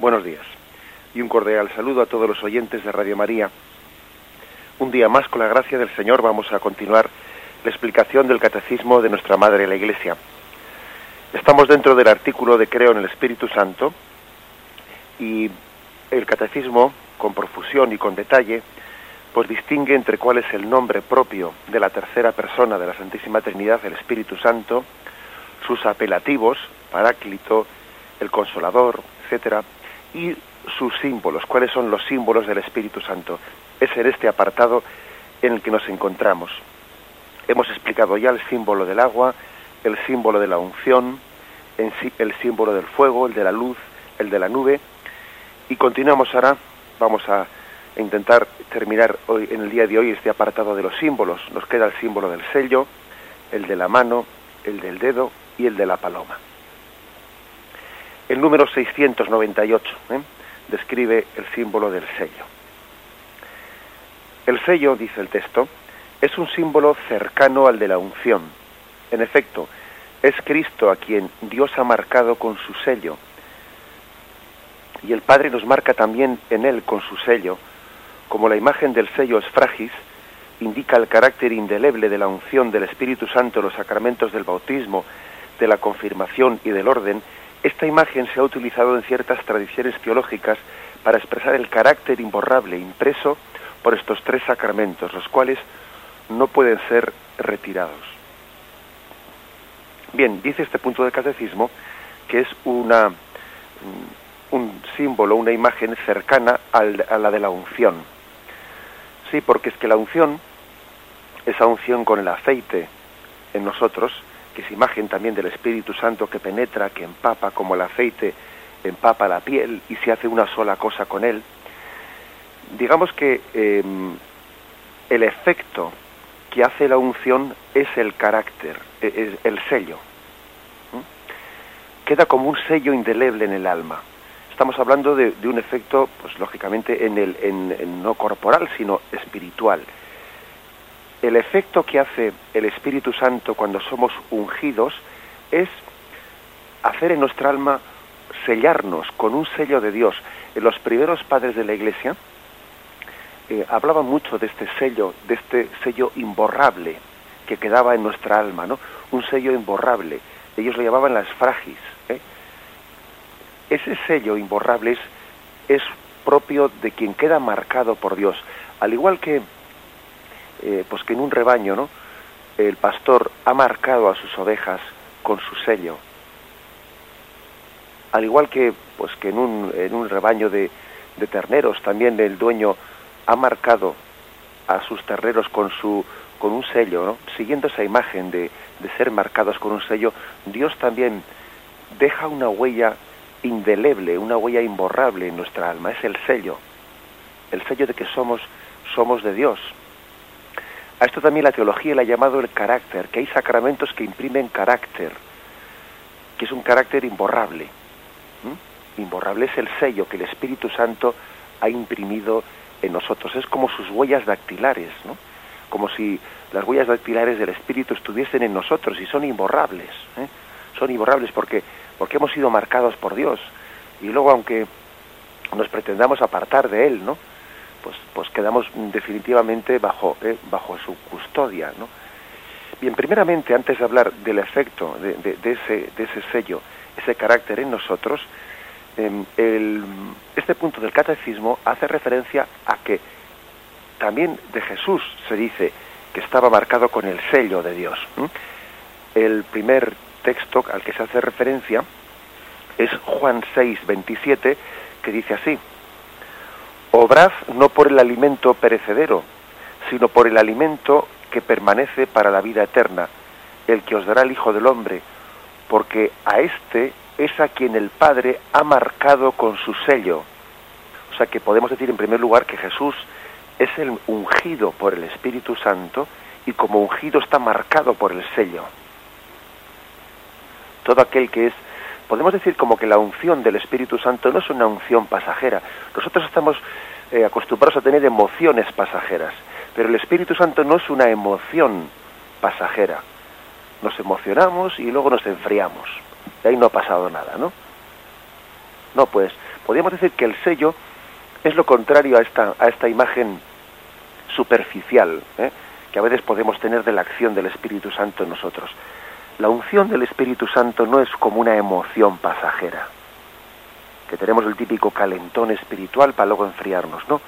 Buenos días y un cordial saludo a todos los oyentes de Radio María. Un día más, con la gracia del Señor, vamos a continuar la explicación del catecismo de nuestra Madre la Iglesia. Estamos dentro del artículo de Creo en el Espíritu Santo y el catecismo, con profusión y con detalle, pues distingue entre cuál es el nombre propio de la tercera persona de la Santísima Trinidad, el Espíritu Santo, sus apelativos, Paráclito, el Consolador, etcétera, y sus símbolos, cuáles son los símbolos del Espíritu Santo. Es en este apartado en el que nos encontramos. Hemos explicado ya el símbolo del agua, el símbolo de la unción, el símbolo del fuego, el de la luz, el de la nube, y continuamos ahora, vamos a intentar terminar hoy en el día de hoy este apartado de los símbolos. Nos queda el símbolo del sello, el de la mano, el del dedo y el de la paloma. El número 698 ¿eh? describe el símbolo del sello. El sello, dice el texto, es un símbolo cercano al de la unción. En efecto, es Cristo a quien Dios ha marcado con su sello. Y el Padre nos marca también en él con su sello. Como la imagen del sello es frágil, indica el carácter indeleble de la unción del Espíritu Santo en los sacramentos del bautismo, de la confirmación y del orden, esta imagen se ha utilizado en ciertas tradiciones teológicas para expresar el carácter imborrable impreso por estos tres sacramentos, los cuales no pueden ser retirados. Bien, dice este punto del catecismo que es una, un símbolo, una imagen cercana a la de la unción. Sí, porque es que la unción, esa unción con el aceite en nosotros, que es imagen también del Espíritu Santo que penetra, que empapa como el aceite empapa la piel y se hace una sola cosa con él, digamos que em, el efecto que hace la unción es el carácter, e, es el sello. Queda como un sello indeleble en el alma. Estamos hablando de, un efecto, pues lógicamente, en el, en, no corporal, sino espiritual el efecto que hace el Espíritu Santo cuando somos ungidos es hacer en nuestra alma sellarnos con un sello de Dios. Los primeros padres de la Iglesia eh, hablaban mucho de este sello, de este sello imborrable que quedaba en nuestra alma, ¿no? Un sello imborrable. Ellos lo llamaban las fragis. ¿eh? Ese sello imborrable es, es propio de quien queda marcado por Dios. Al igual que eh, pues que en un rebaño, ¿no? El pastor ha marcado a sus ovejas con su sello. Al igual que, pues que en un, en un rebaño de, de terneros también el dueño ha marcado a sus terneros con su con un sello, ¿no? siguiendo esa imagen de, de ser marcados con un sello, Dios también deja una huella indeleble, una huella imborrable en nuestra alma, es el sello, el sello de que somos somos de Dios. A esto también la teología le ha llamado el carácter, que hay sacramentos que imprimen carácter, que es un carácter imborrable. Imborrable es el sello que el Espíritu Santo ha imprimido en nosotros. Es como sus huellas dactilares, ¿no? como si las huellas dactilares del Espíritu estuviesen en nosotros y son imborrables. ¿eh? Son imborrables porque, porque hemos sido marcados por Dios. Y luego, aunque nos pretendamos apartar de Él, ¿no? Pues, pues quedamos definitivamente bajo, eh, bajo su custodia. Bien, primeramente, antes de hablar del efecto de, ese, de ese sello, ese carácter en nosotros, em, este punto del catecismo hace referencia a que también de Jesús se dice que estaba marcado con el sello de Dios. El primer texto al que se hace referencia es Juan 6, 27, que dice así, Obrad no por el alimento perecedero, sino por el alimento que permanece para la vida eterna, el que os dará el Hijo del Hombre, porque a éste es a quien el Padre ha marcado con su sello. O sea que podemos decir en primer lugar que Jesús es el ungido por el Espíritu Santo y como ungido está marcado por el sello. Todo aquel que es podemos decir como que la unción del Espíritu Santo no es una unción pasajera. Nosotros estamos eh, acostumbrados a tener emociones pasajeras, pero el Espíritu Santo no es una emoción pasajera. Nos emocionamos y luego nos enfriamos. De ahí no ha pasado nada, ¿no? No, pues, Podríamos decir que el sello es lo contrario a esta, a esta imagen superficial ¿eh? que a veces podemos tener de la acción del Espíritu Santo en nosotros. La unción del Espíritu Santo no es como una emoción pasajera, que tenemos el típico calentón espiritual para luego enfriarnos, no.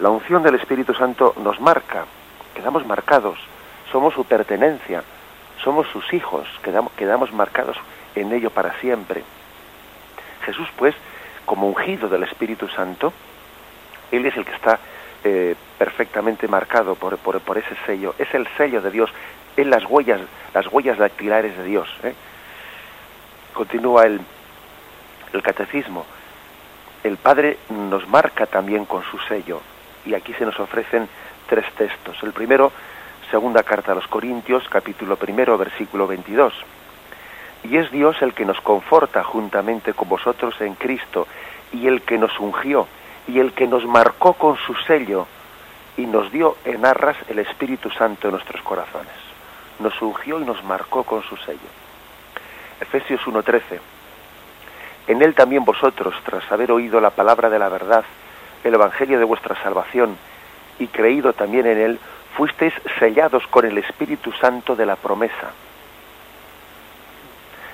La unción del Espíritu Santo nos marca, quedamos marcados, somos su pertenencia, somos sus hijos, quedamos, quedamos marcados en ello para siempre. Jesús, pues, como ungido del Espíritu Santo, Él es el que está eh, perfectamente marcado por, por, ese sello. Es el sello de Dios, en las huellas, las huellas dactilares de Dios. ¿eh? Continúa el, el catecismo. El Padre nos marca también con su sello. Y aquí se nos ofrecen tres textos. El primero, segunda carta a los Corintios, capítulo primero, versículo 22 y es Dios el que nos conforta juntamente con vosotros en Cristo, y el que nos ungió, y el que nos marcó con su sello, y nos dio en arras el Espíritu Santo en nuestros corazones. Nos ungió y nos marcó con su sello. Efesios 1.13. En él también vosotros, tras haber oído la palabra de la verdad, el Evangelio de vuestra salvación, y creído también en él, fuisteis sellados con el Espíritu Santo de la promesa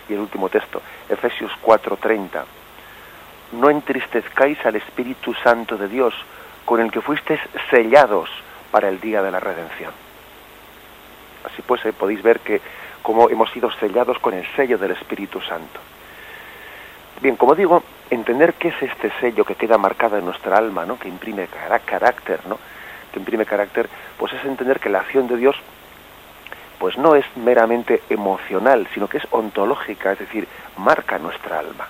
y el último texto, Efesios 4:30. No entristezcáis al Espíritu Santo de Dios, con el que fuisteis sellados para el día de la redención. Así pues, eh, podéis ver que como hemos sido sellados con el sello del Espíritu Santo. Bien, como digo, entender qué es este sello que queda marcado en nuestra alma, ¿no? que imprime carácter, ¿no? que imprime carácter, pues es entender que la acción de Dios pues no es meramente emocional, sino que es ontológica, es decir, marca nuestra alma.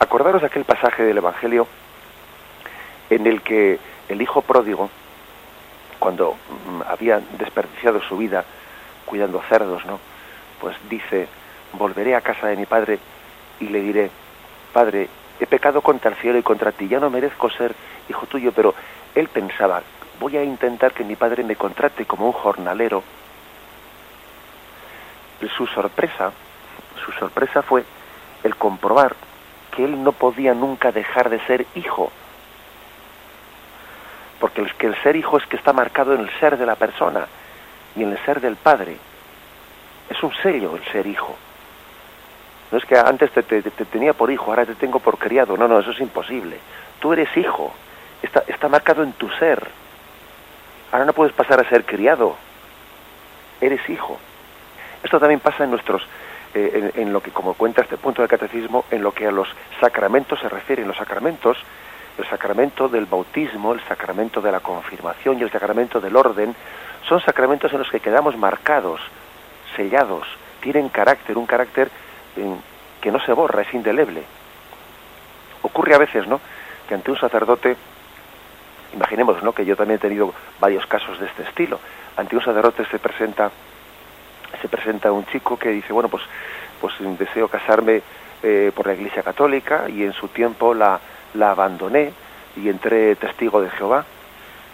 Acordaros de aquel pasaje del Evangelio en el que el hijo pródigo, cuando mm, había desperdiciado su vida cuidando cerdos, ¿no? Pues dice, volveré a casa de mi padre y le diré, Padre, he pecado contra el cielo y contra ti, ya no merezco ser hijo tuyo, pero él pensaba, voy a intentar que mi padre me contrate como un jornalero su sorpresa, su sorpresa fue el comprobar que él no podía nunca dejar de ser hijo. Porque el, ser hijo es que está marcado en el ser de la persona y en el ser del padre. Es un sello el ser hijo. No es que antes te, tenía por hijo, ahora te tengo por criado. No, no, eso es imposible. Tú eres hijo. Está, está marcado en tu ser. Ahora no puedes pasar a ser criado. Eres hijo. Esto también pasa en nuestros, eh, en, lo que, como cuenta este punto del catecismo, en lo que a los sacramentos se refieren. Los sacramentos, el sacramento del bautismo, el sacramento de la confirmación y el sacramento del orden, son sacramentos en los que quedamos marcados, sellados, tienen carácter, un carácter que no se borra, es indeleble. Ocurre a veces, ¿no?, que ante un sacerdote, imaginemos, ¿no?, que yo también he tenido varios casos de este estilo, ante un sacerdote se presenta se presenta un chico que dice, bueno, pues, pues deseo casarme eh, por la Iglesia Católica y en su tiempo la, la abandoné y entré testigo de Jehová.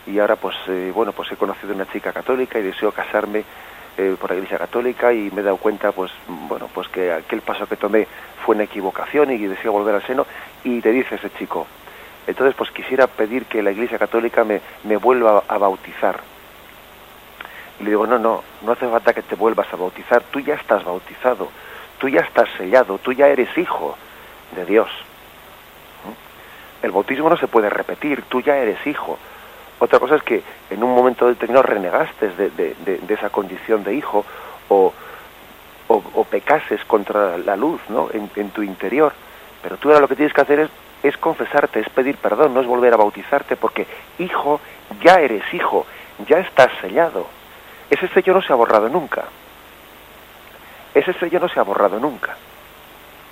Y ahora pues eh, bueno pues he conocido una chica católica y deseo casarme eh, por la Iglesia Católica y me he dado cuenta pues bueno pues que aquel paso que tomé fue una equivocación y deseo volver al seno. Y te dice ese chico entonces pues quisiera pedir que la Iglesia Católica me, me vuelva a bautizar y le digo, no, no, no hace falta que te vuelvas a bautizar, tú ya estás bautizado, tú ya estás sellado, tú ya eres hijo de Dios. El bautismo no se puede repetir, tú ya eres hijo. Otra cosa es que en un momento determinado renegaste de, de, esa condición de hijo o, pecases contra la luz ¿no? En, en, tu interior. Pero tú ahora lo que tienes que hacer es, es confesarte, es pedir perdón, no es volver a bautizarte, porque hijo, ya eres hijo, ya estás sellado ese sello no se ha borrado nunca. Ese sello no se ha borrado nunca.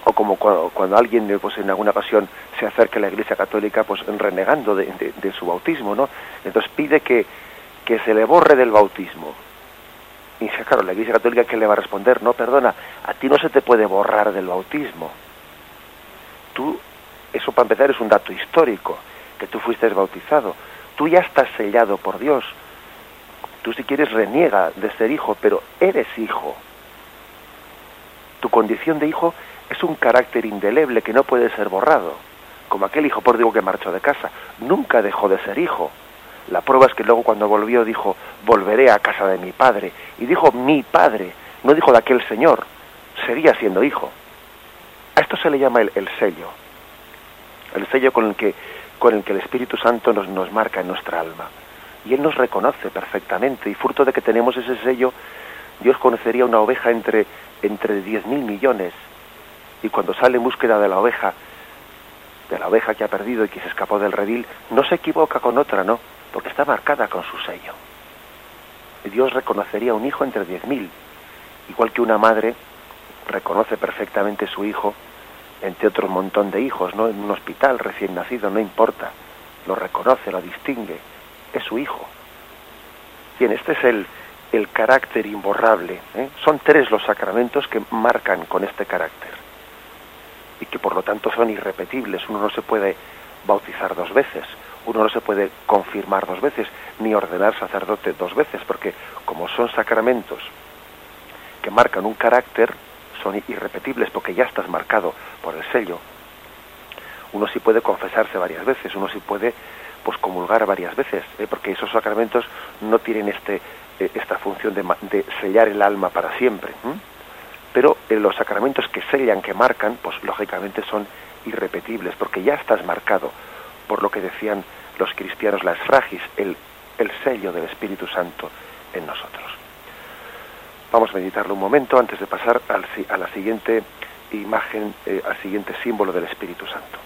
O como cuando, alguien pues, en alguna ocasión se acerca a la Iglesia Católica pues renegando de, su bautismo, ¿no? Entonces pide que, que se le borre del bautismo. Y dice, claro, la Iglesia Católica que le va a responder, no, perdona, a ti no se te puede borrar del bautismo. Tú, eso para empezar es un dato histórico, que tú fuiste bautizado. Tú ya estás sellado por Dios Tú si quieres reniega de ser hijo, pero eres hijo. Tu condición de hijo es un carácter indeleble que no puede ser borrado. como aquel hijo pródigo que marchó de casa. Nunca dejó de ser hijo. La prueba es que luego cuando volvió dijo, volveré a casa de mi padre. Y dijo mi padre, no dijo de aquel señor. Seguía siendo hijo. A esto se le llama el, el sello. El sello con el que, con el que el Espíritu Santo nos, nos marca en nuestra alma. Y Él nos reconoce perfectamente. Y fruto de que tenemos ese sello, Dios conocería una oveja entre, entre diez mil millones. Y cuando sale en búsqueda de la oveja, de la oveja que ha perdido y que se escapó del redil, no se equivoca con otra, ¿no? Porque está marcada con su sello. Dios reconocería un hijo entre diez mil, igual que una madre reconoce perfectamente su hijo entre otro montón de hijos, ¿no? En un hospital recién nacido, no importa, lo reconoce, lo distingue, es su hijo. Bien, este es el, el carácter imborrable. ¿eh? Son tres los sacramentos que marcan con este carácter y que por lo tanto son irrepetibles. Uno no se puede bautizar dos veces, uno no se puede confirmar dos veces, ni ordenar sacerdote dos veces, porque como son sacramentos que marcan un carácter, son irrepetibles porque ya estás marcado por el sello. Uno sí puede confesarse varias veces, uno sí puede pues comulgar varias veces, ¿eh? porque esos sacramentos no tienen este eh, esta función de, de, sellar el alma para siempre. Pero los sacramentos que sellan, que marcan, pues lógicamente son irrepetibles, porque ya estás marcado por lo que decían los cristianos, la esfragis, el, el sello del Espíritu Santo en nosotros. Vamos a meditarlo un momento antes de pasar a la siguiente imagen, eh, al siguiente símbolo del Espíritu Santo.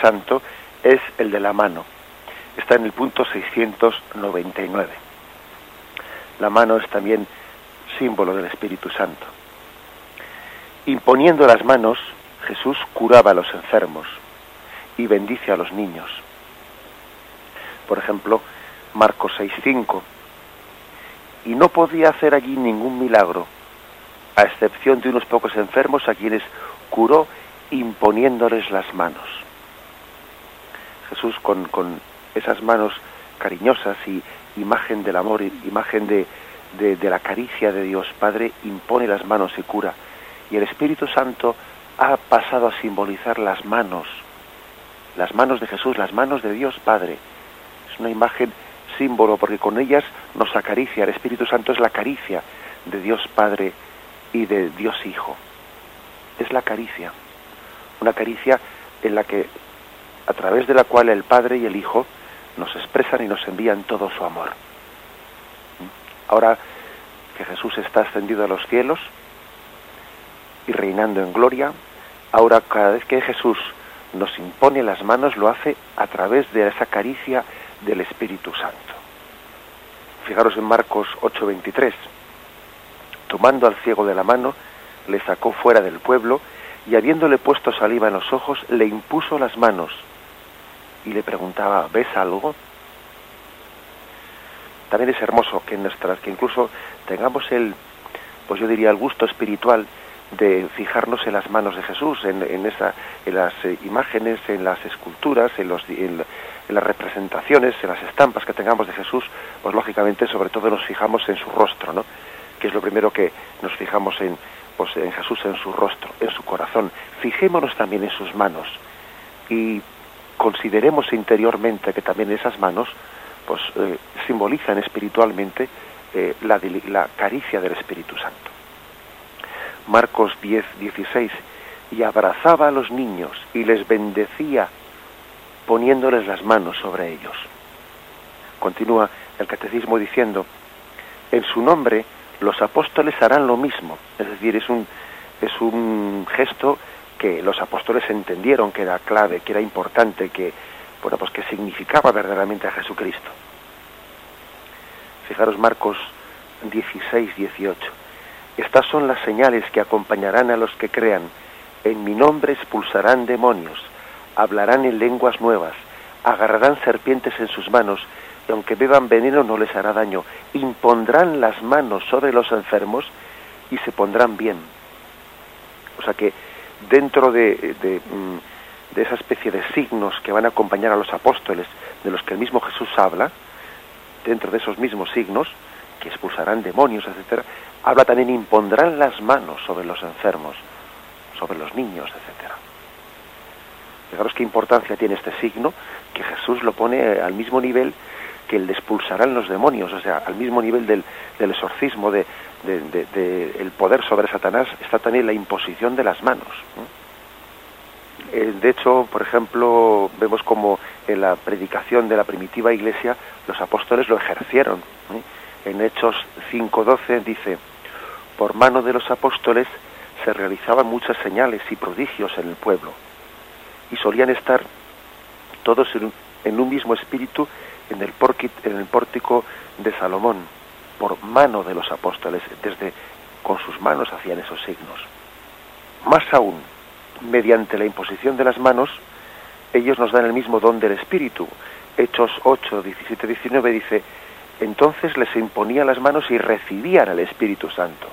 Santo es el de la mano. Está en el punto 699. La mano es también símbolo del Espíritu Santo. Imponiendo las manos, Jesús curaba a los enfermos y bendice a los niños. Por ejemplo, Marcos 6.5. Y no podía hacer allí ningún milagro, a excepción de unos pocos enfermos a quienes curó imponiéndoles las manos. Jesús con, esas manos cariñosas y imagen del amor, imagen de, la caricia de Dios Padre, impone las manos y cura. Y el Espíritu Santo ha pasado a simbolizar las manos, las manos de Jesús, las manos de Dios Padre. Es una imagen símbolo porque con ellas nos acaricia. El Espíritu Santo es la caricia de Dios Padre y de Dios Hijo. Es la caricia. Una caricia en la que a través de la cual el Padre y el Hijo nos expresan y nos envían todo su amor. Ahora que Jesús está ascendido a los cielos y reinando en gloria, ahora cada vez que Jesús nos impone las manos lo hace a través de esa caricia del Espíritu Santo. Fijaros en Marcos 8:23. Tomando al ciego de la mano, le sacó fuera del pueblo y habiéndole puesto saliva en los ojos, le impuso las manos y le preguntaba, ¿ves algo? También es hermoso que, nuestras, que incluso tengamos el, pues yo diría, el gusto espiritual de fijarnos en las manos de Jesús, en, en, esa, en las eh, imágenes, en las esculturas, en, los, en, las representaciones, en las estampas que tengamos de Jesús, pues lógicamente sobre todo nos fijamos en su rostro, ¿no? Que es lo primero que nos fijamos en, pues, en Jesús, en su rostro, en su corazón. Fijémonos también en sus manos, y consideremos interiormente que también esas manos pues eh, simbolizan espiritualmente eh, la, la caricia del Espíritu Santo. Marcos 10, 16, y abrazaba a los niños y les bendecía poniéndoles las manos sobre ellos. Continúa el catecismo diciendo, en su nombre los apóstoles harán lo mismo, es decir, es un, es un gesto que los apóstoles entendieron que era clave, que era importante, que, bueno, pues que significaba verdaderamente a Jesucristo. Fijaros Marcos 16, 18. Estas son las señales que acompañarán a los que crean. En mi nombre expulsarán demonios, hablarán en lenguas nuevas, agarrarán serpientes en sus manos, y aunque beban veneno no les hará daño. Impondrán las manos sobre los enfermos y se pondrán bien. O sea que dentro de, mm, de esa especie de signos que van a acompañar a los apóstoles, de los que el mismo Jesús habla, dentro de esos mismos signos, que expulsarán demonios, etcétera, habla también impondrán las manos sobre los enfermos, sobre los niños, etcétera. Fijaros qué importancia tiene este signo, que Jesús lo pone al mismo nivel que el de expulsarán los demonios, o sea, al mismo nivel del, del exorcismo, de, de, el poder sobre Satanás, está también la imposición de las manos. Eh, de hecho, por ejemplo, vemos como en la predicación de la primitiva iglesia los apóstoles lo ejercieron. En Hechos 5.12 dice, por mano de los apóstoles se realizaban muchas señales y prodigios en el pueblo y solían estar todos en un, mismo espíritu en el, pórtico de Salomón, por mano de los apóstoles, desde con sus manos hacían esos signos. Más aún, mediante la imposición de las manos, ellos nos dan el mismo don del Espíritu. Hechos 8, 17, 19 dice, entonces les imponía las manos y recibían el Espíritu Santo.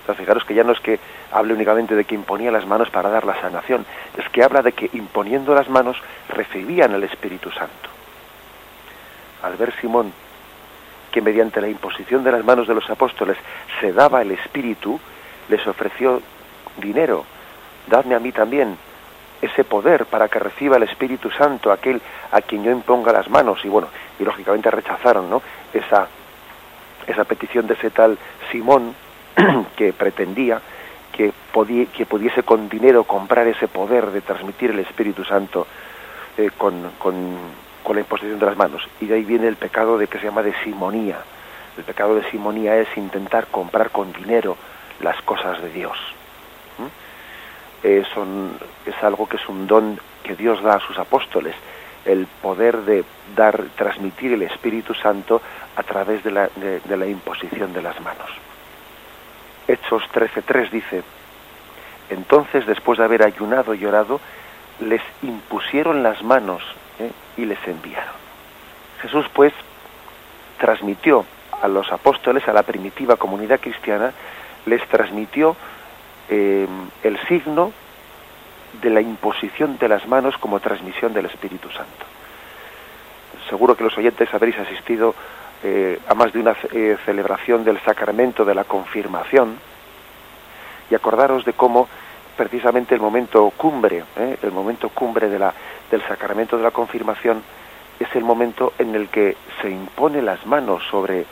Entonces, fijaros que ya no es que hable únicamente de que imponía las manos para dar la sanación, es que habla de que imponiendo las manos recibían el Espíritu Santo. Al ver Simón que mediante la imposición de las manos de los apóstoles se daba el Espíritu, les ofreció dinero, dadme a mí también ese poder para que reciba el Espíritu Santo aquel a quien yo imponga las manos. Y bueno y lógicamente rechazaron no esa esa petición de ese tal Simón que pretendía que, que pudiese con dinero comprar ese poder de transmitir el Espíritu Santo eh, con, con, con, la imposición de las manos. Y de ahí viene el pecado de que se llama de simonía el pecado de simonía es intentar comprar con dinero las cosas de Dios. Es algo que es un don que Dios da a sus apóstoles, el poder de dar, transmitir el Espíritu Santo a través de la, de, la imposición de las manos. Hechos 13.3 dice, entonces después de haber ayunado y orado, les impusieron las manos ¿eh? y les enviaron. Jesús pues transmitió a los apóstoles, a la primitiva comunidad cristiana, les transmitió eh, el signo de la imposición de las manos como transmisión del Espíritu Santo. Seguro que los oyentes habréis asistido eh, a más de una celebración del sacramento de la confirmación y acordaros de cómo precisamente el momento cumbre, el momento cumbre de la, del sacramento de la confirmación es el momento en el que se impone las manos sobre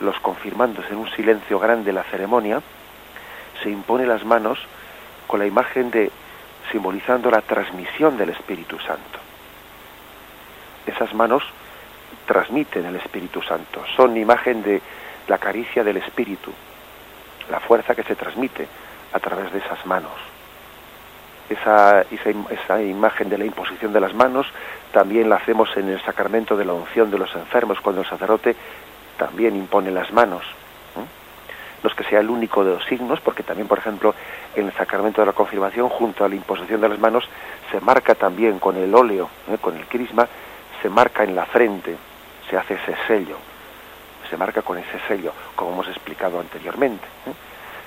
los confirmandos en un silencio grande la ceremonia, se impone las manos con la imagen de simbolizando la transmisión del Espíritu Santo. Esas manos transmiten el Espíritu Santo, son imagen de la caricia del Espíritu, la fuerza que se transmite a través de esas manos. Esa, esa, esa, imagen de la imposición de las manos también la hacemos en el sacramento de la unción de los enfermos, cuando el sacerdote también impone las manos no es que sea el único de los signos, porque también, por ejemplo, en el sacramento de la confirmación, junto a la imposición de las manos, se marca también con el óleo, ¿eh? con el crisma, se marca en la frente, se hace ese sello, se marca con ese sello, como hemos explicado anteriormente. ¿eh?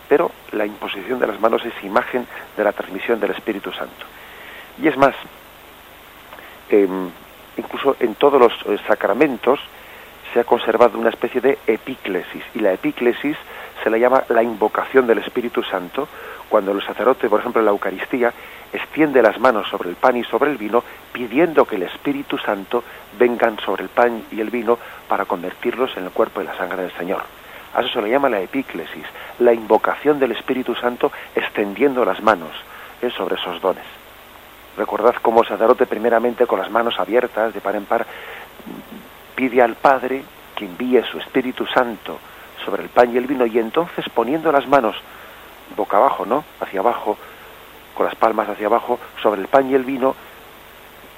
Pero la imposición de las manos es imagen de la transmisión del Espíritu Santo. Y es más, em, incluso en todos los eh, sacramentos se ha conservado una especie de epíclesis, y la epíclesis se le llama la invocación del Espíritu Santo, cuando el sacerdote, por ejemplo, en la Eucaristía, extiende las manos sobre el pan y sobre el vino, pidiendo que el Espíritu Santo vengan sobre el pan y el vino para convertirlos en el cuerpo y la sangre del Señor. A eso se le llama la epíclesis, la invocación del Espíritu Santo extendiendo las manos eh, sobre esos dones. Recordad cómo el sacerdote primeramente con las manos abiertas de par en par pide al Padre que envíe su Espíritu Santo sobre el pan y el vino y entonces poniendo las manos boca abajo, ¿no? Hacia abajo, con las palmas hacia abajo, sobre el pan y el vino,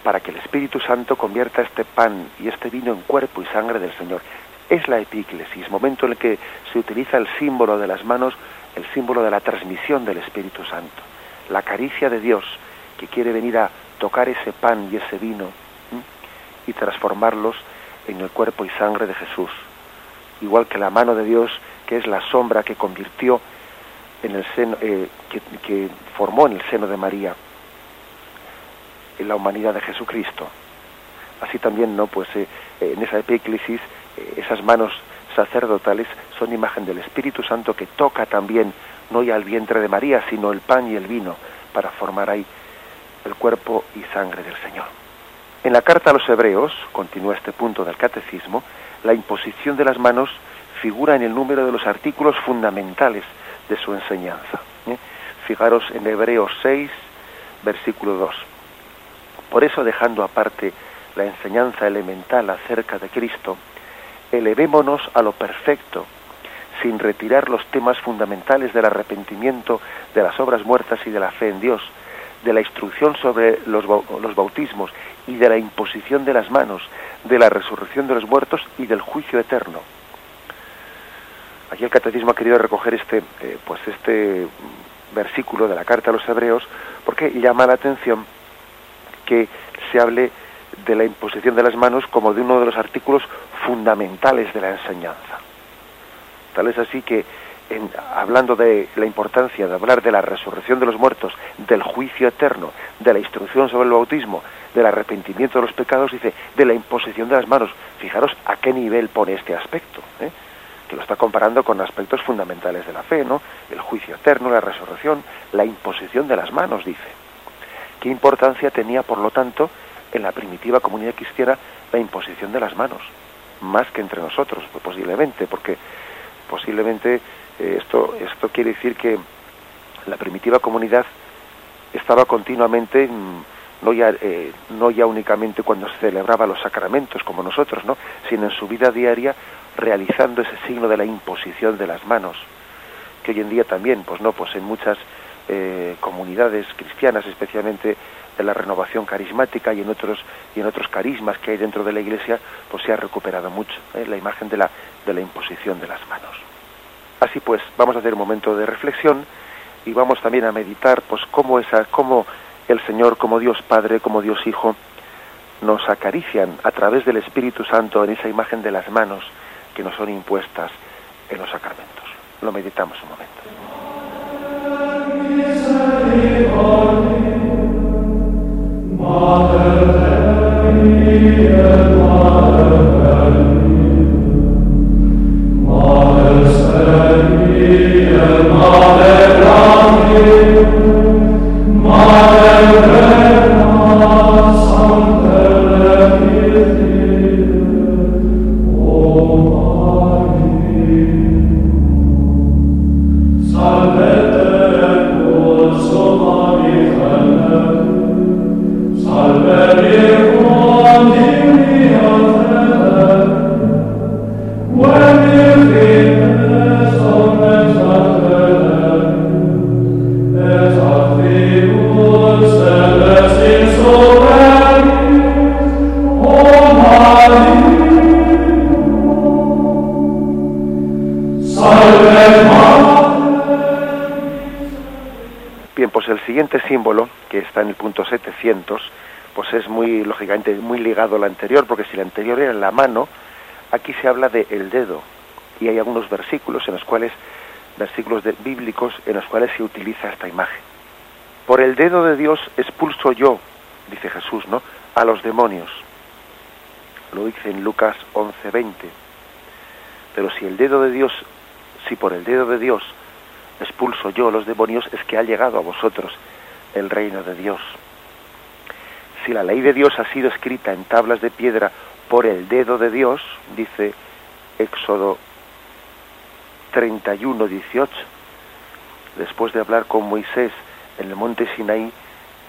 para que el Espíritu Santo convierta este pan y este vino en cuerpo y sangre del Señor. Es la epíclesis, momento en el que se utiliza el símbolo de las manos, el símbolo de la transmisión del Espíritu Santo, la caricia de Dios que quiere venir a tocar ese pan y ese vino y transformarlos en el cuerpo y sangre de Jesús. Igual que la mano de Dios, que es la sombra que convirtió en el seno, eh, que, formó en el seno de María en la humanidad de Jesucristo. Así también, ¿no? Pues eh, en esa epíclesis, eh, esas manos sacerdotales son imagen del Espíritu Santo que toca también, no ya el vientre de María, sino el pan y el vino, para formar ahí el cuerpo y sangre del Señor. En la carta a los hebreos, continúa este punto del catecismo, la imposición de las manos figura en el número de los artículos fundamentales de su enseñanza. ¿eh? Fijaros en Hebreos 6, versículo 2. Por eso, dejando aparte la enseñanza elemental acerca de Cristo, elevémonos a lo perfecto, sin retirar los temas fundamentales del arrepentimiento, de las obras muertas y de la fe en Dios, de la instrucción sobre los, bautismos y de la imposición de las manos, de la resurrección de los muertos y del juicio eterno. Aquí el catecismo ha querido recoger este, eh, pues este versículo de la carta a los hebreos porque llama la atención que se hable de la imposición de las manos como de uno de los artículos fundamentales de la enseñanza. Tal es así que, en, hablando de la importancia de hablar de la resurrección de los muertos, del juicio eterno, de la instrucción sobre el bautismo, del arrepentimiento de los pecados, dice, de la imposición de las manos. Fijaros a qué nivel pone este aspecto. ¿eh? que lo está comparando con aspectos fundamentales de la fe, ¿no? El juicio eterno, la resurrección, la imposición de las manos, dice. ¿Qué importancia tenía, por lo tanto, en la primitiva comunidad cristiana la imposición de las manos? Más que entre nosotros, posiblemente, porque posiblemente eh, esto, esto quiere decir que la primitiva comunidad estaba continuamente mm, no ya, eh, no ya únicamente cuando se celebraba los sacramentos como nosotros, ¿no? sino en su vida diaria realizando ese signo de la imposición de las manos, que hoy en día también, pues no, pues en muchas eh, comunidades cristianas, especialmente de la renovación carismática y en otros y en otros carismas que hay dentro de la Iglesia, pues se ha recuperado mucho ¿eh? la imagen de la de la imposición de las manos. Así pues, vamos a hacer un momento de reflexión y vamos también a meditar, pues cómo esa, cómo el Señor, como Dios Padre, como Dios Hijo, nos acarician a través del Espíritu Santo en esa imagen de las manos que nos son impuestas en los sacramentos. Lo meditamos un momento. Mater pues es muy, lógicamente, muy ligado al anterior, porque si el anterior era la mano, aquí se habla de el dedo. Y hay algunos versículos en los cuales, versículos bíblicos en los cuales se utiliza esta imagen. Por el dedo de Dios expulso yo, dice Jesús, ¿no? A los demonios. Lo dice en Lucas 11:20. Pero si el dedo de Dios si por el dedo de Dios expulso yo los demonios, es que ha llegado a vosotros el reino de Dios. Si la ley de Dios ha sido escrita en tablas de piedra por el dedo de Dios, dice Éxodo 31, 18, después de hablar con Moisés en el monte Sinaí,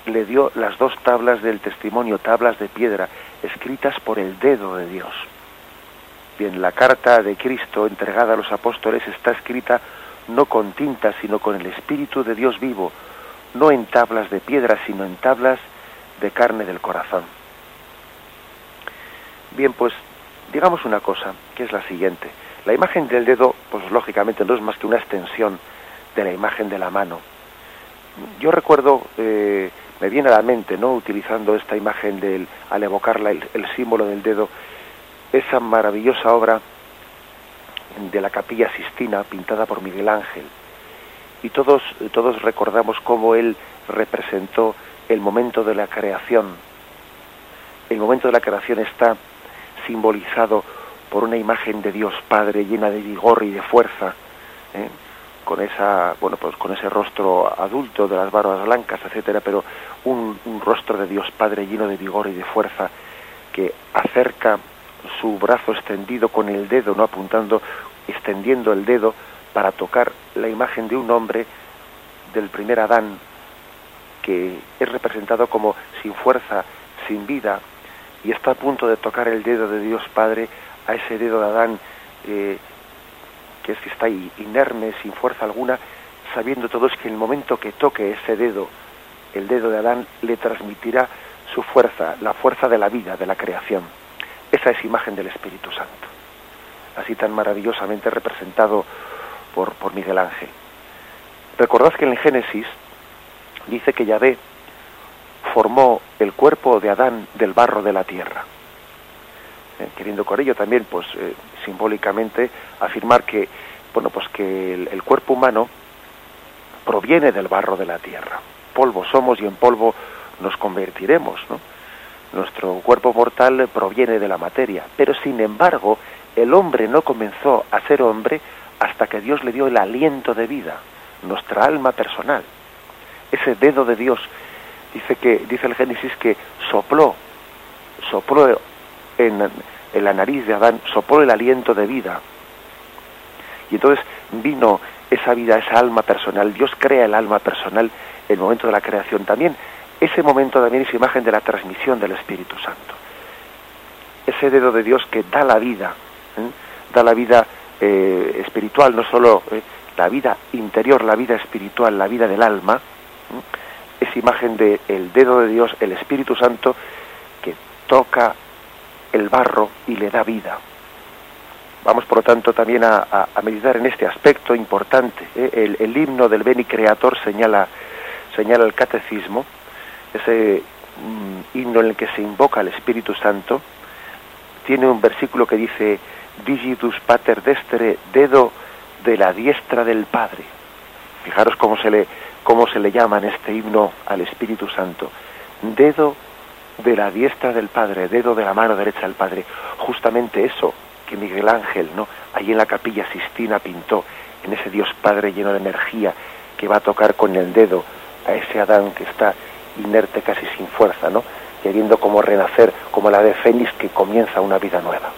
le dio las dos tablas del testimonio, tablas de piedra, escritas por el dedo de Dios. Bien, la carta de Cristo entregada a los apóstoles está escrita no con tinta, sino con el Espíritu de Dios vivo, no en tablas de piedra, sino en tablas de carne del corazón. Bien, pues digamos una cosa, que es la siguiente. La imagen del dedo, pues lógicamente no es más que una extensión de la imagen de la mano. Yo recuerdo, eh, me viene a la mente, ¿no? Utilizando esta imagen del, al evocarla el, el símbolo del dedo, esa maravillosa obra de la capilla Sistina pintada por Miguel Ángel. Y todos, todos recordamos cómo él representó el momento de la creación. El momento de la creación está simbolizado por una imagen de Dios Padre llena de vigor y de fuerza, ¿eh? con esa, bueno, pues con ese rostro adulto de las barbas blancas, etcétera, pero un, un rostro de Dios Padre lleno de vigor y de fuerza que acerca su brazo extendido con el dedo, no apuntando, extendiendo el dedo para tocar la imagen de un hombre del primer Adán, que es representado como sin fuerza, sin vida, y está a punto de tocar el dedo de Dios Padre a ese dedo de Adán eh, que es que está inerme, sin fuerza alguna, sabiendo todos que en el momento que toque ese dedo, el dedo de Adán, le transmitirá su fuerza, la fuerza de la vida, de la creación. Esa es imagen del Espíritu Santo, así tan maravillosamente representado por, por Miguel Ángel. Recordad que en el Génesis dice que Yahvé formó el cuerpo de Adán del barro de la tierra. Eh, queriendo con ello también, pues, eh, simbólicamente afirmar que, bueno, pues que el, el, cuerpo humano proviene del barro de la tierra. Polvo somos y en polvo nos convertiremos, ¿no? Nuestro cuerpo mortal proviene de la materia, pero sin embargo, el hombre no comenzó a ser hombre hasta que Dios le dio el aliento de vida, nuestra alma personal. Ese dedo de Dios dice que dice el Génesis que sopló sopló en, en, la nariz de Adán sopló el aliento de vida. Y entonces vino esa vida esa alma personal. Dios crea el alma personal en el momento de la creación también ese momento también es imagen de la transmisión del Espíritu Santo ese dedo de Dios que da la vida ¿eh? da la vida eh, espiritual no solo eh, la vida interior la vida espiritual la vida del alma es imagen del el dedo de Dios, el Espíritu Santo, que toca el barro y le da vida. Vamos, por lo tanto, también a, meditar en este aspecto importante. El, el, himno del Beni Creator señala, señala el catecismo, ese mm, himno en el que se invoca al Espíritu Santo, tiene un versículo que dice, Digitus Pater Destere, dedo de la diestra del Padre. Fijaros cómo se le, cómo se le llama en este himno al Espíritu Santo. Dedo de la diestra del Padre, dedo de la mano derecha del Padre. Justamente eso que Miguel Ángel, ¿no? Allí en la capilla Sistina pintó, en ese Dios Padre lleno de energía, que va a tocar con el dedo a ese Adán que está inerte casi sin fuerza, ¿no? Queriendo como renacer, como la de Fénix que comienza una vida nueva.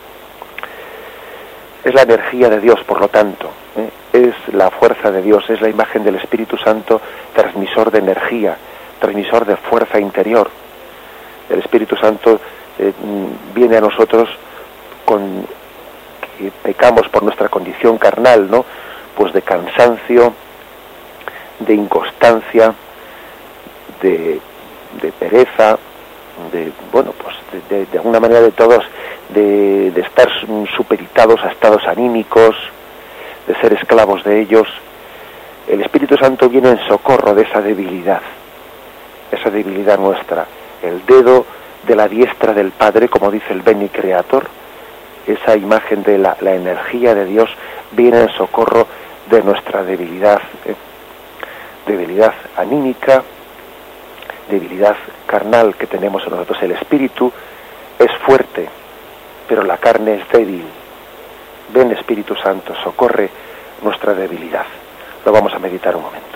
Es la energía de Dios, por lo tanto, ¿eh? es la fuerza de Dios, es la imagen del Espíritu Santo, transmisor de energía, transmisor de fuerza interior. El Espíritu Santo eh, viene a nosotros con que pecamos por nuestra condición carnal, ¿no? Pues de cansancio, de inconstancia, de, pereza, de bueno, pues de, de, alguna manera de todos, de, de estar superitados a estados anímicos, de ser esclavos de ellos, el Espíritu Santo viene en socorro de esa debilidad, esa debilidad nuestra. El dedo de la diestra del Padre, como dice el Beni Creator, esa imagen de la, la energía de Dios viene en socorro de nuestra debilidad, ¿eh? debilidad anímica, debilidad carnal que tenemos en nosotros. El espíritu es fuerte, pero la carne es débil. Ven Espíritu Santo, socorre nuestra debilidad. Lo vamos a meditar un momento.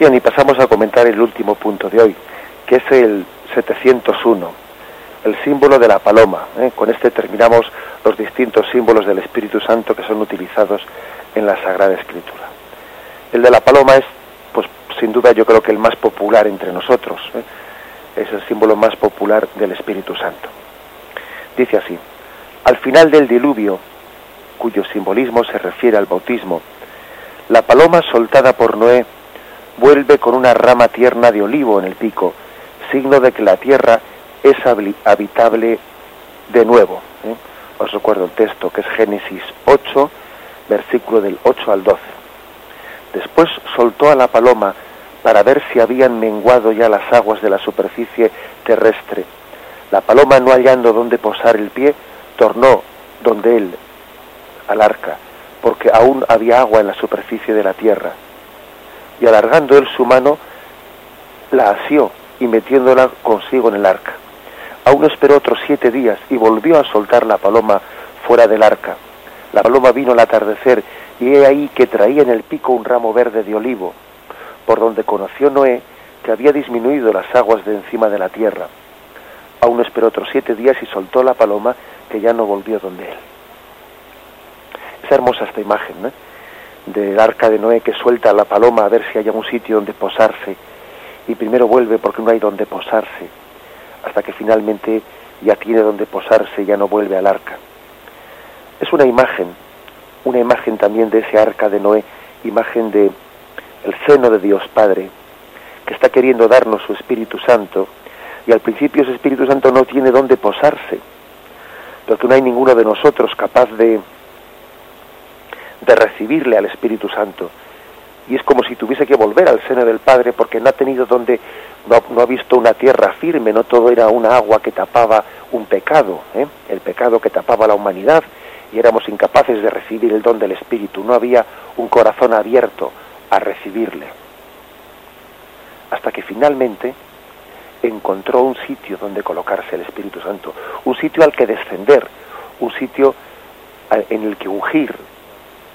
Bien, y pasamos a comentar el último punto de hoy, que es el 701, el símbolo de la paloma. ¿eh? Con este terminamos los distintos símbolos del Espíritu Santo que son utilizados en la Sagrada Escritura. El de la paloma es, pues sin duda yo creo que el más popular entre nosotros, ¿eh? es el símbolo más popular del Espíritu Santo. Dice así, al final del diluvio, cuyo simbolismo se refiere al bautismo, la paloma soltada por Noé vuelve con una rama tierna de olivo en el pico, signo de que la tierra es habitable de nuevo. ¿eh? Os recuerdo el texto que es Génesis 8, versículo del 8 al 12. Después soltó a la paloma para ver si habían menguado ya las aguas de la superficie terrestre. La paloma, no hallando dónde posar el pie, tornó donde él, al arca, porque aún había agua en la superficie de la tierra y alargando él su mano, la asió y metiéndola consigo en el arca. Aún esperó otros siete días y volvió a soltar la paloma fuera del arca. La paloma vino al atardecer y he ahí que traía en el pico un ramo verde de olivo, por donde conoció Noé que había disminuido las aguas de encima de la tierra. Aún esperó otros siete días y soltó la paloma que ya no volvió donde él. Es hermosa esta imagen, ¿no? Del arca de Noé que suelta la paloma a ver si hay un sitio donde posarse y primero vuelve porque no hay donde posarse hasta que finalmente ya tiene donde posarse y ya no vuelve al arca. Es una imagen, una imagen también de ese arca de Noé, imagen de el seno de Dios Padre, que está queriendo darnos su Espíritu Santo, y al principio ese Espíritu Santo no tiene donde posarse, porque no hay ninguno de nosotros capaz de, de recibirle al Espíritu Santo. Y es como si tuviese que volver al seno del Padre porque no ha tenido donde, no, ha visto una tierra firme, no todo era una agua que tapaba un pecado, ¿eh? el pecado que tapaba la humanidad y éramos incapaces de recibir el don del Espíritu, no había un corazón abierto a recibirle. Hasta que finalmente encontró un sitio donde colocarse el Espíritu Santo, un sitio al que descender, un sitio en el que ungir,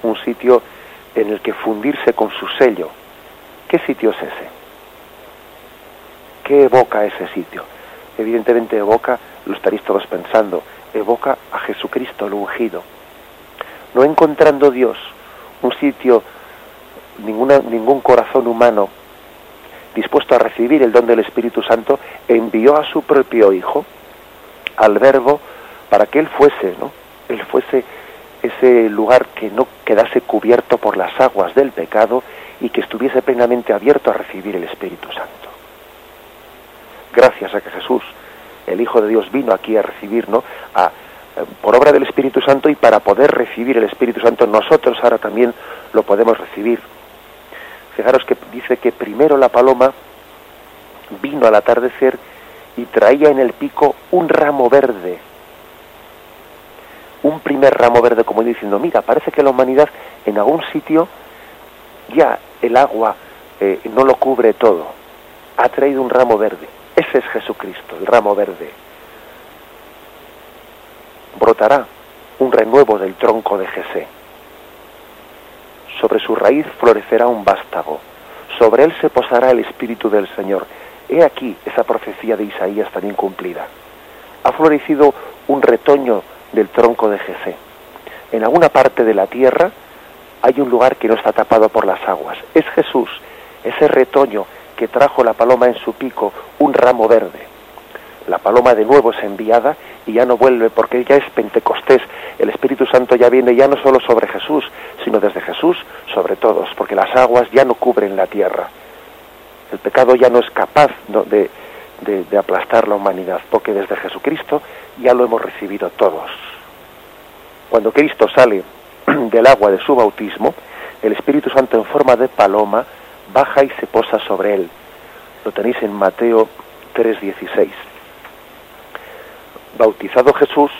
un sitio en el que fundirse con su sello. ¿Qué sitio es ese? ¿Qué evoca ese sitio? Evidentemente evoca, lo estaréis todos pensando, evoca a Jesucristo el ungido. No encontrando Dios un sitio, ningún corazón humano dispuesto a recibir el don del Espíritu Santo, envió a su propio Hijo, al Verbo, para que Él fuese, ¿no? Él fuese ese lugar que no quedase cubierto por las aguas del pecado y que estuviese plenamente abierto a recibir el Espíritu Santo. Gracias a que Jesús, el Hijo de Dios, vino aquí a recibirnos eh, por obra del Espíritu Santo y para poder recibir el Espíritu Santo nosotros ahora también lo podemos recibir. Fijaros que dice que primero la paloma vino al atardecer y traía en el pico un ramo verde un primer ramo verde como diciendo, mira, parece que la humanidad en algún sitio ya el agua eh, no lo cubre todo. Ha traído un ramo verde. Ese es Jesucristo, el ramo verde. Brotará un renuevo del tronco de Jesé. Sobre su raíz florecerá un vástago. Sobre él se posará el Espíritu del Señor. He aquí esa profecía de Isaías también cumplida. Ha florecido un retoño del tronco de Jesé. en alguna parte de la tierra hay un lugar que no está tapado por las aguas. Es Jesús, ese retoño que trajo la paloma en su pico un ramo verde. La paloma de nuevo es enviada y ya no vuelve porque ya es Pentecostés. El Espíritu Santo ya viene ya no solo sobre Jesús, sino desde Jesús sobre todos, porque las aguas ya no cubren la tierra. El pecado ya no es capaz de, de aplastar la humanidad, porque desde Jesucristo ya lo hemos recibido todos. Cuando Cristo sale del agua de su bautismo, el Espíritu Santo en forma de paloma baja y se posa sobre él. Lo tenéis en Mateo 3:16. Bautizado Jesús,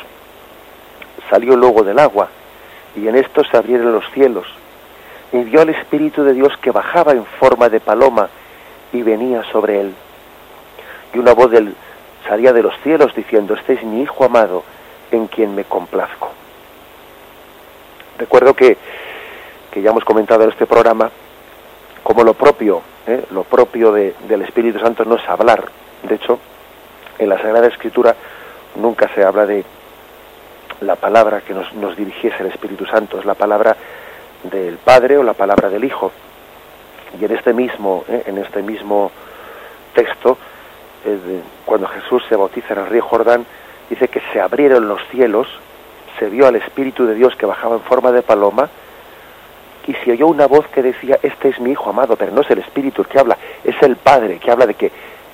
salió luego del agua, y en esto se abrieron los cielos, y vio al Espíritu de Dios que bajaba en forma de paloma y venía sobre él. Y una voz del, salía de los cielos diciendo, este es mi Hijo amado, en quien me complazco. Recuerdo que, que ya hemos comentado en este programa como lo propio, ¿eh? lo propio del Espíritu Santo no es hablar. De hecho, en la Sagrada Escritura nunca se habla de la palabra que nos, nos dirigiese el Espíritu Santo, es la palabra del Padre o la palabra del Hijo. Y en este mismo, ¿eh? en este mismo texto, cuando Jesús se bautiza en el río Jordán, dice que se abrieron los cielos se vio al Espíritu de Dios que bajaba en forma de paloma y se oyó una voz que decía, este es mi Hijo amado, pero no es el Espíritu el que habla, es el Padre que habla de que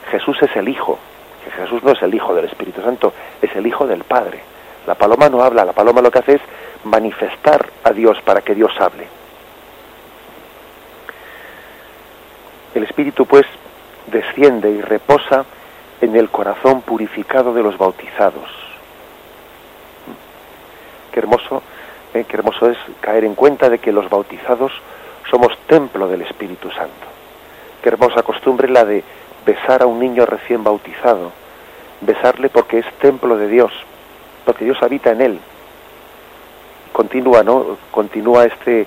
Jesús es el Hijo, que Jesús no es el Hijo del Espíritu Santo, es el Hijo del Padre. La paloma no habla, la paloma lo que hace es manifestar a Dios para que Dios hable. El Espíritu pues desciende y reposa en el corazón purificado de los bautizados qué hermoso, eh, qué hermoso es caer en cuenta de que los bautizados somos templo del Espíritu Santo. Qué hermosa costumbre la de besar a un niño recién bautizado, besarle porque es templo de Dios, porque Dios habita en él. Continúa, ¿no? Continúa este,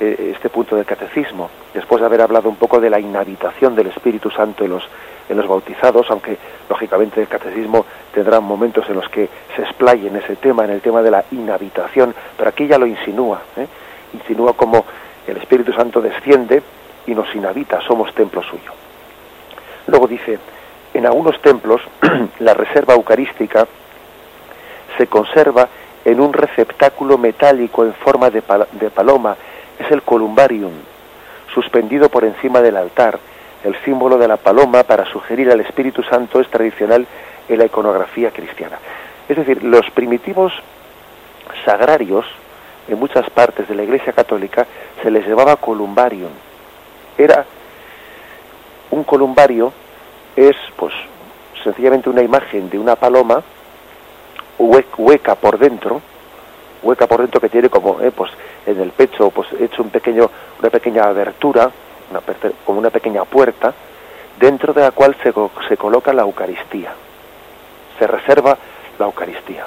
eh, este punto del catecismo, después de haber hablado un poco de la inhabitación del Espíritu Santo en los en los bautizados, aunque lógicamente el catecismo tendrá momentos en los que se explaye en ese tema, en el tema de la inhabitación, pero aquí ya lo insinúa, ¿eh? insinúa como el Espíritu Santo desciende y nos inhabita, somos templo suyo. Luego dice, en algunos templos la reserva eucarística se conserva en un receptáculo metálico en forma de, de paloma, es el columbarium, suspendido por encima del altar, el símbolo de la paloma para sugerir al Espíritu Santo es tradicional en la iconografía cristiana. Es decir, los primitivos sagrarios en muchas partes de la Iglesia Católica se les llevaba columbarium. Era un columbario es pues sencillamente una imagen de una paloma hueca por dentro, hueca por dentro que tiene como eh, pues en el pecho pues hecho un pequeño una pequeña abertura como una pequeña puerta, dentro de la cual se, se coloca la Eucaristía, se reserva la Eucaristía.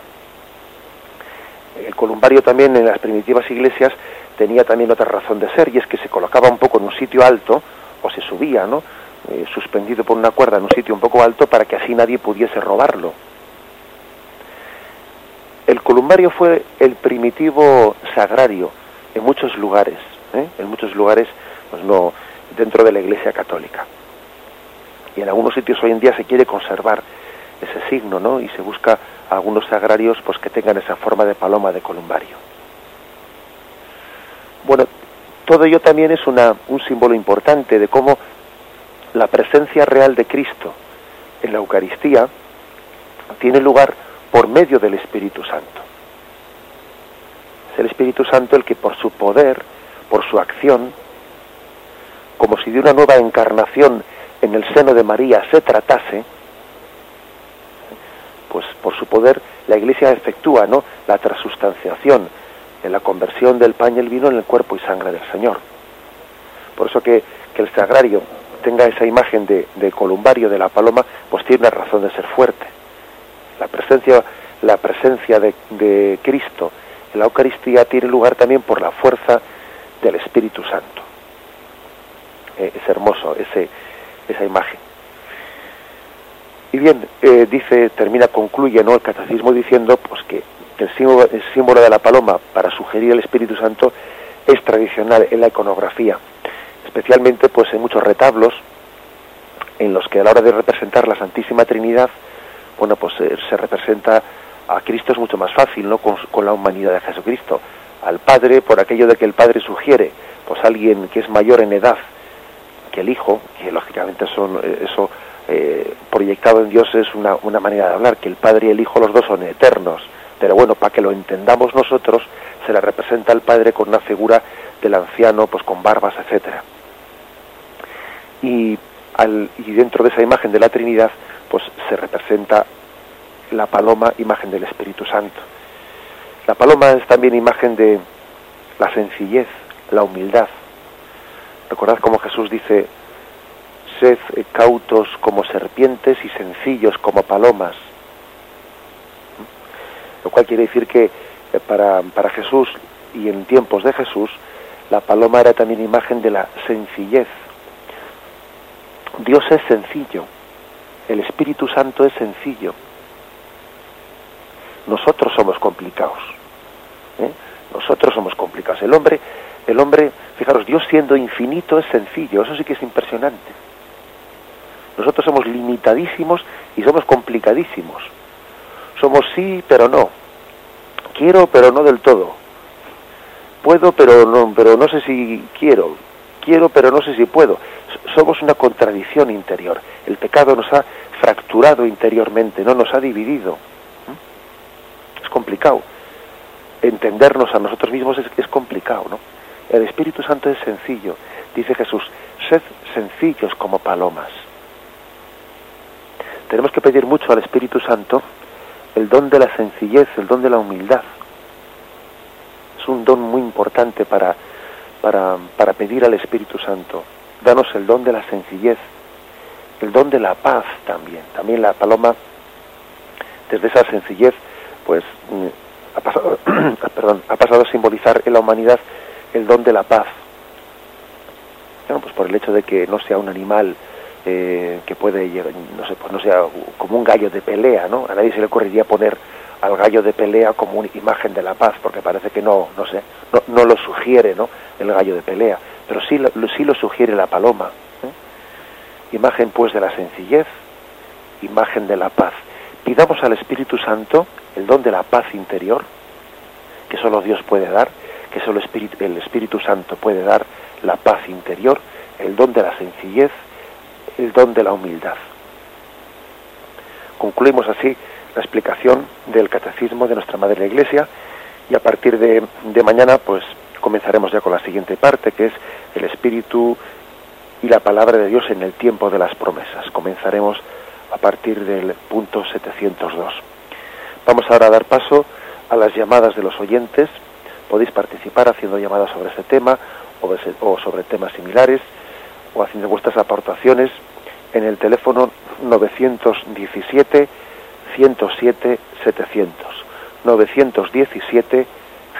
El columbario también en las primitivas iglesias tenía también otra razón de ser y es que se colocaba un poco en un sitio alto o se subía, ¿no? Eh, suspendido por una cuerda en un sitio un poco alto para que así nadie pudiese robarlo. El columbario fue el primitivo sagrario en muchos lugares, ¿eh? en muchos lugares pues no dentro de la Iglesia Católica. Y en algunos sitios hoy en día se quiere conservar ese signo, ¿no? Y se busca algunos sagrarios pues que tengan esa forma de paloma de columbario. Bueno, todo ello también es una, un símbolo importante de cómo la presencia real de Cristo en la Eucaristía tiene lugar por medio del Espíritu Santo. Es el Espíritu Santo el que por su poder, por su acción, como si de una nueva encarnación en el seno de María se tratase, pues por su poder la Iglesia efectúa ¿no? la transustanciación en la conversión del pan y el vino en el cuerpo y sangre del Señor. Por eso que, el sagrario tenga esa imagen de, columbario de la paloma, pues tiene razón de ser fuerte. La presencia, la presencia de, de Cristo en la Eucaristía tiene lugar también por la fuerza del Espíritu Santo. Eh, es hermoso ese, esa imagen. Y bien, eh, dice, termina, concluye ¿no? el catecismo diciendo pues que el símbolo, el símbolo de la paloma para sugerir el Espíritu Santo es tradicional en la iconografía, especialmente pues en muchos retablos en los que a la hora de representar la Santísima Trinidad, bueno, pues eh, se representa a Cristo es mucho más fácil, ¿no? Con, con, la humanidad de Jesucristo. Al Padre, por aquello de que el Padre sugiere, pues alguien que es mayor en edad que el Hijo, que lógicamente son, eh, eso eh, proyectado en Dios es una, una manera de hablar, que el Padre y el Hijo los dos son eternos. Pero bueno, para que lo entendamos nosotros, se le representa al Padre con una figura del anciano, pues con barbas, etcétera. Y y dentro de esa imagen de la Trinidad, pues se representa la paloma, imagen del Espíritu Santo. La paloma es también imagen de la sencillez, la humildad. Recordad como Jesús dice, sed cautos como serpientes y sencillos como palomas. Lo cual quiere decir que eh, para, para Jesús y en tiempos de Jesús, la paloma era también imagen de la sencillez, Dios es sencillo, el Espíritu Santo es sencillo. Nosotros somos complicados. ¿eh? Nosotros somos complicados. El hombre, el hombre, fijaros, Dios siendo infinito es sencillo, eso sí que es impresionante. Nosotros somos limitadísimos y somos complicadísimos. Somos sí, pero no. Quiero, pero no del todo. Puedo, pero no, pero no sé si quiero. Quiero, pero no sé si puedo somos una contradicción interior. El pecado nos ha fracturado interiormente, no nos ha dividido. ¿Mm? Es complicado. Entendernos a nosotros mismos es, es complicado, ¿no? El Espíritu Santo es sencillo. Dice Jesús, sed sencillos como palomas. Tenemos que pedir mucho al Espíritu Santo el don de la sencillez, el don de la humildad. Es un don muy importante para, para, para pedir al Espíritu Santo danos el don de la sencillez, el don de la paz también. También la paloma, desde esa sencillez, pues mm, ha pasado, perdón, ha pasado a simbolizar en la humanidad el don de la paz. Bueno, pues por el hecho de que no sea un animal eh, que puede no sé, pues no sea como un gallo de pelea, ¿no? A nadie se le ocurriría poner al gallo de pelea como una imagen de la paz, porque parece que no, no sé, no, no lo sugiere, ¿no? El gallo de pelea pero sí, sí lo sugiere la paloma. ¿eh? Imagen pues de la sencillez, imagen de la paz. Pidamos al Espíritu Santo el don de la paz interior, que solo Dios puede dar, que solo Espíritu, el Espíritu Santo puede dar la paz interior, el don de la sencillez, el don de la humildad. Concluimos así la explicación del catecismo de nuestra Madre la Iglesia y a partir de, de mañana pues comenzaremos ya con la siguiente parte, que es el Espíritu y la palabra de Dios en el tiempo de las promesas. Comenzaremos a partir del punto 702. Vamos ahora a dar paso a las llamadas de los oyentes. Podéis participar haciendo llamadas sobre este tema o sobre temas similares o haciendo vuestras aportaciones en el teléfono 917 107 700. 917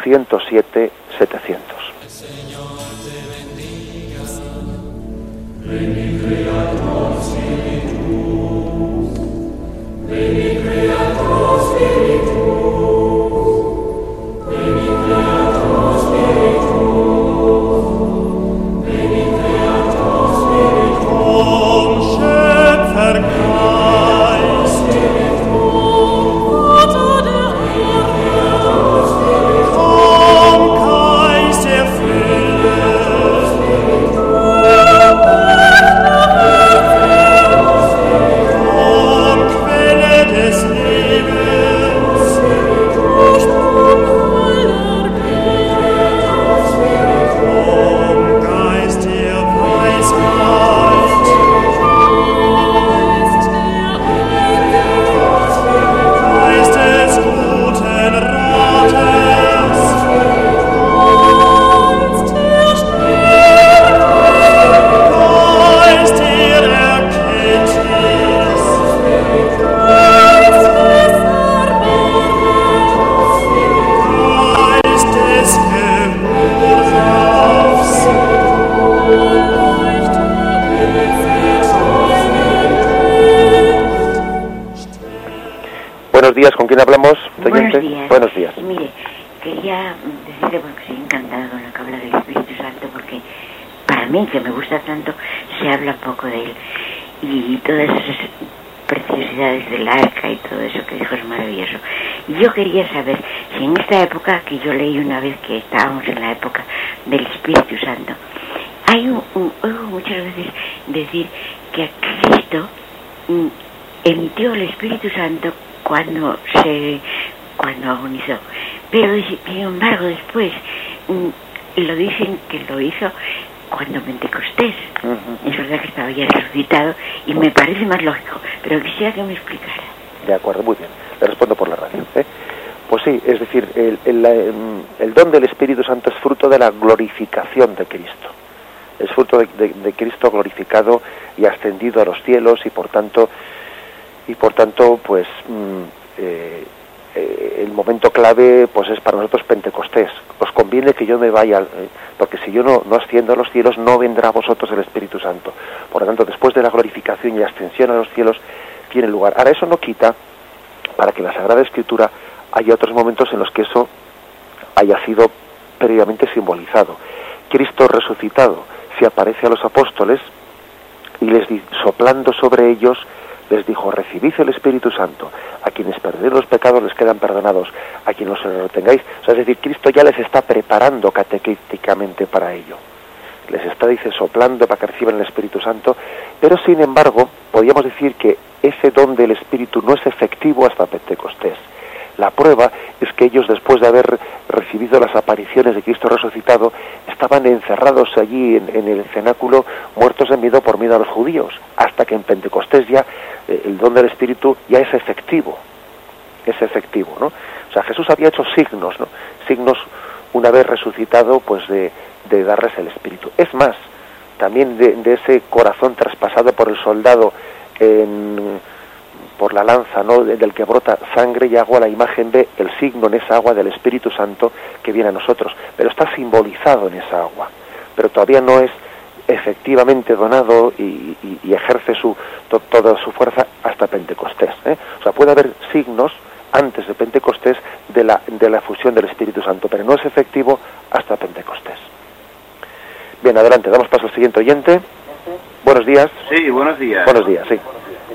107 700. Señor te bendiga. días, Y yo quería saber si en esta época, que yo leí una vez que estábamos en la época del Espíritu Santo, hay un, oigo muchas veces decir que Cristo mm, emitió el Espíritu Santo cuando se cuando agonizó. Pero sin embargo después mm, lo dicen que lo hizo cuando Pentecostés. Es verdad que estaba ya resucitado y me parece más lógico, pero quisiera que me explicara. De acuerdo, muy bien. Le respondo por la radio. ¿eh? Pues sí, es decir, el, el, em, el, don del Espíritu Santo es fruto de la glorificación de Cristo. Es fruto de, Cristo glorificado y ascendido a los cielos y por tanto y por tanto pues mm, eh, eh, el momento clave pues es para nosotros Pentecostés. Os conviene que yo me vaya, eh, porque si yo no, no asciendo a los cielos, no vendrá a vosotros el Espíritu Santo. Por lo tanto, después de la glorificación y ascensión a los cielos, tiene lugar. Ahora, eso no quita para que la Sagrada Escritura haya otros momentos en los que eso haya sido previamente simbolizado. Cristo resucitado se aparece a los apóstoles y les soplando sobre ellos les dijo, recibid el Espíritu Santo, a quienes perdéis los pecados les quedan perdonados, a quienes los retengáis, es decir, Cristo ya les está preparando catequísticamente para ello, les está, dice, soplando para que reciban el Espíritu Santo, pero sin embargo, podríamos decir que ese don del Espíritu no es efectivo hasta Pentecostés. La prueba es que ellos, después de haber recibido las apariciones de Cristo resucitado, estaban encerrados allí en, el cenáculo, muertos de miedo por miedo a los judíos, hasta que en Pentecostés ya eh, el don del Espíritu ya es efectivo, es efectivo, ¿no? O sea, Jesús había hecho signos, ¿no? Signos una vez resucitado, pues de, darles el Espíritu. Es más, también de, de ese corazón traspasado por el soldado en por la lanza ¿no? del que brota sangre y agua, la imagen ve el signo en esa agua del Espíritu Santo que viene a nosotros, pero está simbolizado en esa agua, pero todavía no es efectivamente donado y, y, y ejerce su, to, toda su fuerza hasta Pentecostés. ¿eh? O sea, puede haber signos antes de Pentecostés de la, de la fusión del Espíritu Santo, pero no es efectivo hasta Pentecostés. Bien, adelante, damos paso al siguiente oyente. Buenos días. Sí, buenos días. Buenos días, sí.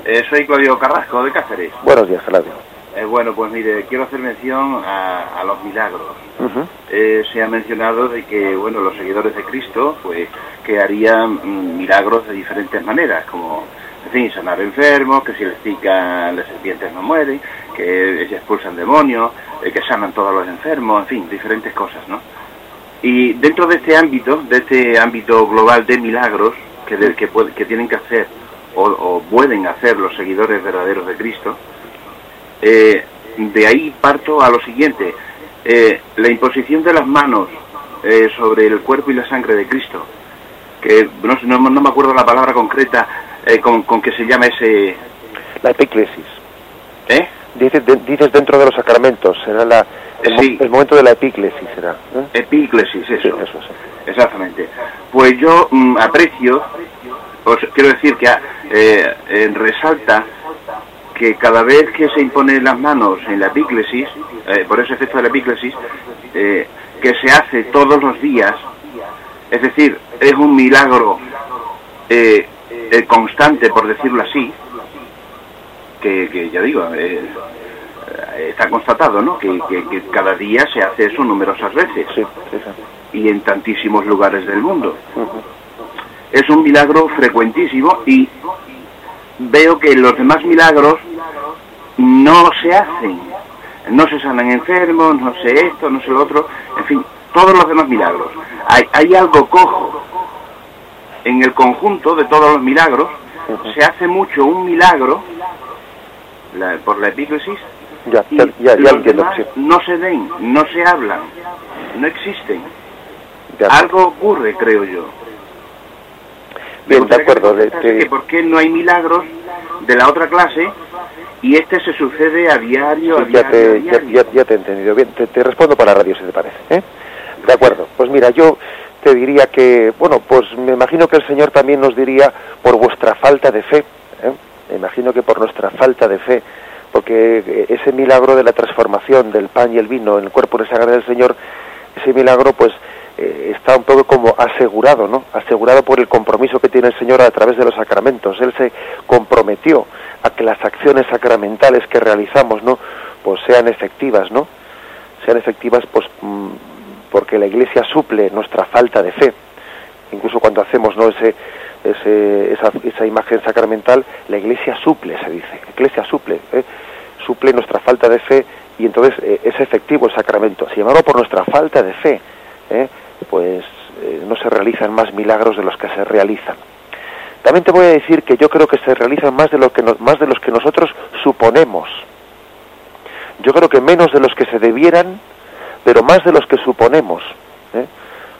Eh, soy Claudio Carrasco, de Cáceres. Buenos días, Claudio. Eh, bueno, pues mire, quiero hacer mención a, a los milagros. Uh -huh. eh, se ha mencionado de que, bueno, los seguidores de Cristo, pues, que harían mm, milagros de diferentes maneras, como, en fin, sanar enfermos, que si les pican las serpientes no mueren, que se expulsan demonios, eh, que sanan todos los enfermos, en fin, diferentes cosas, ¿no? Y dentro de este ámbito, de este ámbito global de milagros que, que, puede, que tienen que hacer o, o, pueden hacer los seguidores verdaderos de Cristo, eh, de ahí parto a lo siguiente, eh, la imposición de las manos eh, sobre el cuerpo y la sangre de Cristo, que no, no, no me acuerdo la palabra concreta eh, con, con, que se llama ese... La epíclesis. ¿Eh? Dices, de, dices dentro de los sacramentos, será la, el, sí. el momento de la epíclesis, será. ¿eh? Epíclesis, eso. Sí, eso sí. Exactamente. Pues yo mm, aprecio os quiero decir que eh, eh, resalta que cada vez que se imponen las manos en la epíclesis, eh, por ese efecto de la epíclesis, eh, que se hace todos los días, es decir, es un milagro constante, por decirlo así, que, que ya digo, está constatado, ¿no? Que, que, que, cada día se hace eso numerosas veces sí, sí, sí. y en tantísimos lugares del mundo. Uh -huh es un milagro frecuentísimo y veo que los demás milagros no se hacen. No se sanan enfermos, no sé esto, no sé lo otro, en fin, todos los demás milagros. Hay, hay algo cojo en el conjunto de todos los milagros. Se hace mucho un milagro la, por la epíclesis ya, y ya, ya, los entiendo, demás sí. no se ven, no se hablan, no existen. Algo ocurre, creo yo. Bien, de acuerdo. Que ¿Por qué no hay milagros de la otra clase y este se sucede a diario, sí, a ya diario, te, a diario? Ya, ya, te he entendido. Bien, te, te, respondo para la radio, si te parece. ¿eh? De acuerdo. Pues mira, yo te diría que, bueno, pues me imagino que el Señor también nos diría por vuestra falta de fe. ¿eh? Me imagino que por nuestra falta de fe. porque ese milagro de la transformación del pan y el vino en el cuerpo de sangre del Señor, ese milagro pues eh, está un poco como asegurado, ¿no? Asegurado por el compromiso que tiene el Señor a través de los sacramentos. Él se comprometió a que las acciones sacramentales que realizamos, ¿no? Pues sean efectivas, ¿no? Sean efectivas, pues, mm, porque la Iglesia suple nuestra falta de fe. Incluso cuando hacemos, ¿no? Ese, ese, esa, esa, imagen sacramental, la Iglesia suple, se dice. La Iglesia suple, ¿eh? suple nuestra falta de fe y entonces eh, es efectivo el sacramento. Sin embargo, por nuestra falta de fe, ¿eh? pues eh, no se realizan más milagros de los que se realizan. También te voy a decir que yo creo que se realizan más de, lo que más de los que nosotros suponemos. Yo creo que menos de los que se debieran, pero más de los que suponemos.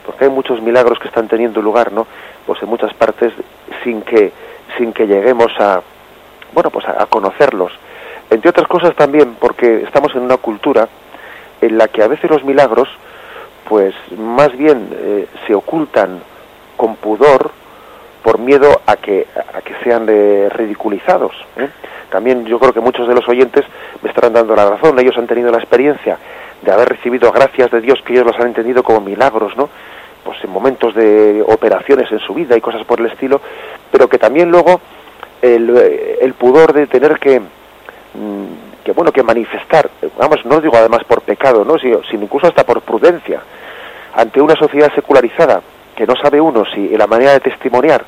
Porque hay muchos milagros que están teniendo lugar, ¿no? Pues en muchas partes sin que, sin que lleguemos a, bueno, pues a, conocerlos. Entre otras cosas también porque estamos en una cultura en la que a veces los milagros pues más bien eh, se ocultan con pudor por miedo a que, a que sean ridiculizados. ¿eh? También yo creo que muchos de los oyentes me estarán dando la razón, ellos han tenido la experiencia de haber recibido gracias de Dios que ellos los han entendido como milagros, ¿no? Pues en momentos de operaciones en su vida y cosas por el estilo, pero que también luego el, pudor de tener que mm, que bueno que manifestar vamos no digo además por pecado no sino, sino incluso hasta por prudencia ante una sociedad secularizada que no sabe uno si la manera de testimoniar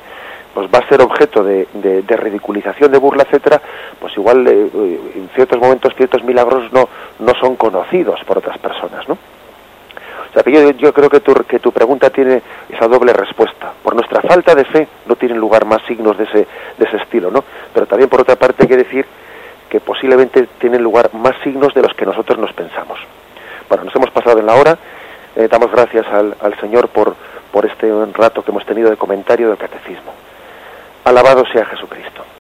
pues va a ser objeto de ridiculización, de burla, etcétera, pues igual eh, en ciertos momentos ciertos milagros no, no son conocidos por otras personas, ¿no? O sea que yo, yo creo que tu, que tu pregunta tiene esa doble respuesta. Por nuestra falta de fe no tienen lugar más signos de ese, de ese estilo, ¿no? Pero también por otra parte hay que decir que posiblemente tienen lugar más signos de los que nosotros nos pensamos. Bueno, nos hemos pasado en la hora, eh, damos gracias al, al Señor por, por este rato que hemos tenido de comentario del catecismo. Alabado sea Jesucristo.